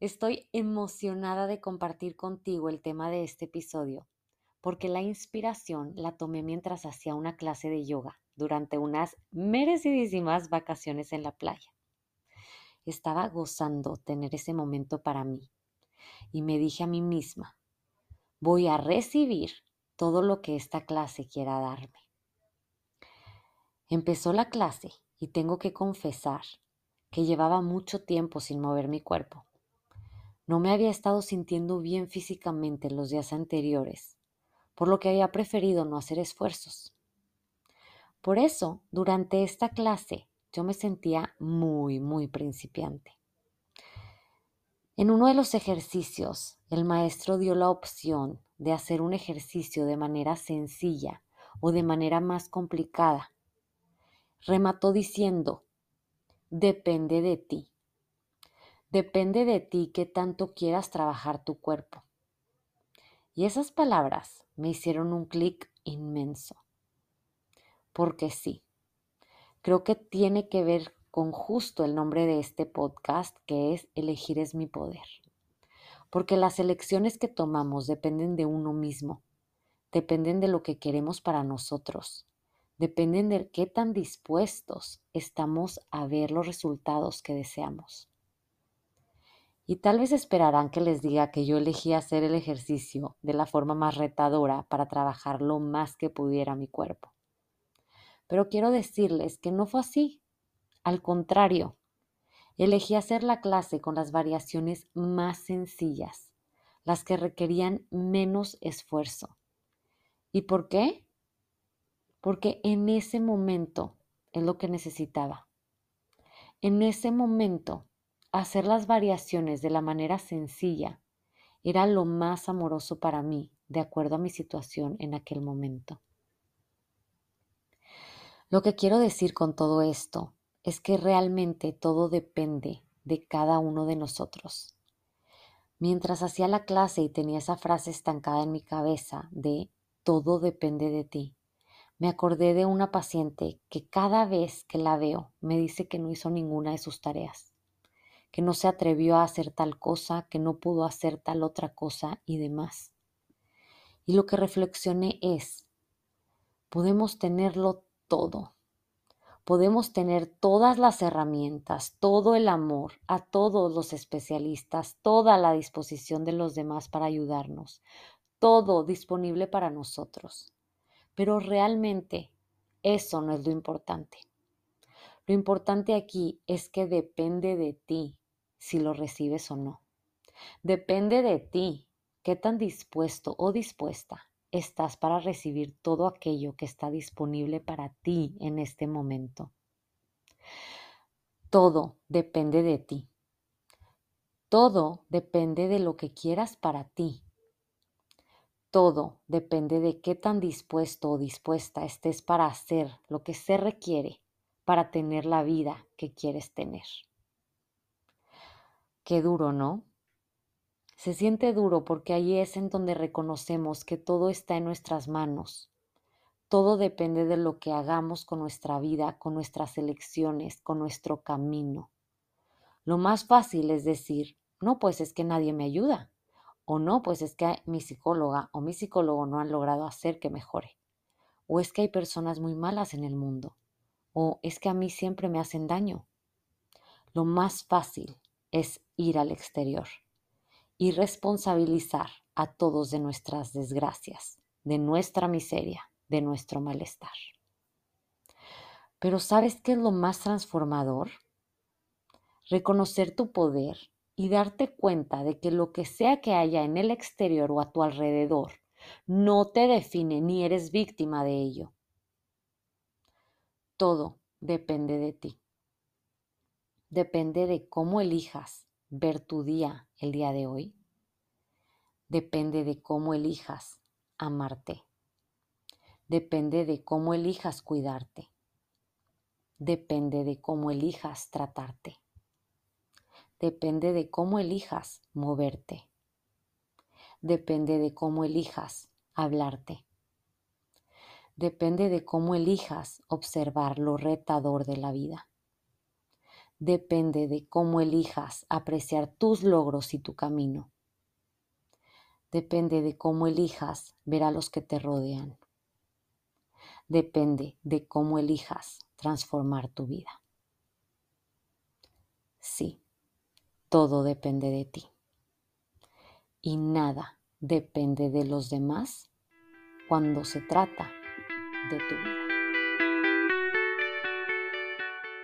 Estoy emocionada de compartir contigo el tema de este episodio, porque la inspiración la tomé mientras hacía una clase de yoga durante unas merecidísimas vacaciones en la playa. Estaba gozando tener ese momento para mí y me dije a mí misma, voy a recibir todo lo que esta clase quiera darme. Empezó la clase y tengo que confesar que llevaba mucho tiempo sin mover mi cuerpo. No me había estado sintiendo bien físicamente los días anteriores, por lo que había preferido no hacer esfuerzos. Por eso, durante esta clase, yo me sentía muy, muy principiante. En uno de los ejercicios, el maestro dio la opción de hacer un ejercicio de manera sencilla o de manera más complicada. Remató diciendo, depende de ti. Depende de ti qué tanto quieras trabajar tu cuerpo. Y esas palabras me hicieron un clic inmenso. Porque sí, creo que tiene que ver con justo el nombre de este podcast, que es Elegir es mi poder. Porque las elecciones que tomamos dependen de uno mismo, dependen de lo que queremos para nosotros, dependen de qué tan dispuestos estamos a ver los resultados que deseamos. Y tal vez esperarán que les diga que yo elegí hacer el ejercicio de la forma más retadora para trabajar lo más que pudiera mi cuerpo. Pero quiero decirles que no fue así. Al contrario, elegí hacer la clase con las variaciones más sencillas, las que requerían menos esfuerzo. ¿Y por qué? Porque en ese momento es lo que necesitaba. En ese momento hacer las variaciones de la manera sencilla era lo más amoroso para mí, de acuerdo a mi situación en aquel momento. Lo que quiero decir con todo esto es que realmente todo depende de cada uno de nosotros. Mientras hacía la clase y tenía esa frase estancada en mi cabeza de todo depende de ti, me acordé de una paciente que cada vez que la veo me dice que no hizo ninguna de sus tareas que no se atrevió a hacer tal cosa, que no pudo hacer tal otra cosa y demás. Y lo que reflexioné es, podemos tenerlo todo. Podemos tener todas las herramientas, todo el amor, a todos los especialistas, toda la disposición de los demás para ayudarnos, todo disponible para nosotros. Pero realmente eso no es lo importante. Lo importante aquí es que depende de ti si lo recibes o no. Depende de ti qué tan dispuesto o dispuesta estás para recibir todo aquello que está disponible para ti en este momento. Todo depende de ti. Todo depende de lo que quieras para ti. Todo depende de qué tan dispuesto o dispuesta estés para hacer lo que se requiere para tener la vida que quieres tener. Qué duro, ¿no? Se siente duro porque ahí es en donde reconocemos que todo está en nuestras manos. Todo depende de lo que hagamos con nuestra vida, con nuestras elecciones, con nuestro camino. Lo más fácil es decir, no, pues es que nadie me ayuda. O no, pues es que mi psicóloga o mi psicólogo no han logrado hacer que mejore. O es que hay personas muy malas en el mundo o es que a mí siempre me hacen daño. Lo más fácil es ir al exterior y responsabilizar a todos de nuestras desgracias, de nuestra miseria, de nuestro malestar. Pero ¿sabes qué es lo más transformador? Reconocer tu poder y darte cuenta de que lo que sea que haya en el exterior o a tu alrededor no te define ni eres víctima de ello. Todo depende de ti. Depende de cómo elijas ver tu día el día de hoy. Depende de cómo elijas amarte. Depende de cómo elijas cuidarte. Depende de cómo elijas tratarte. Depende de cómo elijas moverte. Depende de cómo elijas hablarte. Depende de cómo elijas observar lo retador de la vida. Depende de cómo elijas apreciar tus logros y tu camino. Depende de cómo elijas ver a los que te rodean. Depende de cómo elijas transformar tu vida. Sí, todo depende de ti. Y nada depende de los demás cuando se trata de tu vida.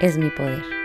es mi poder.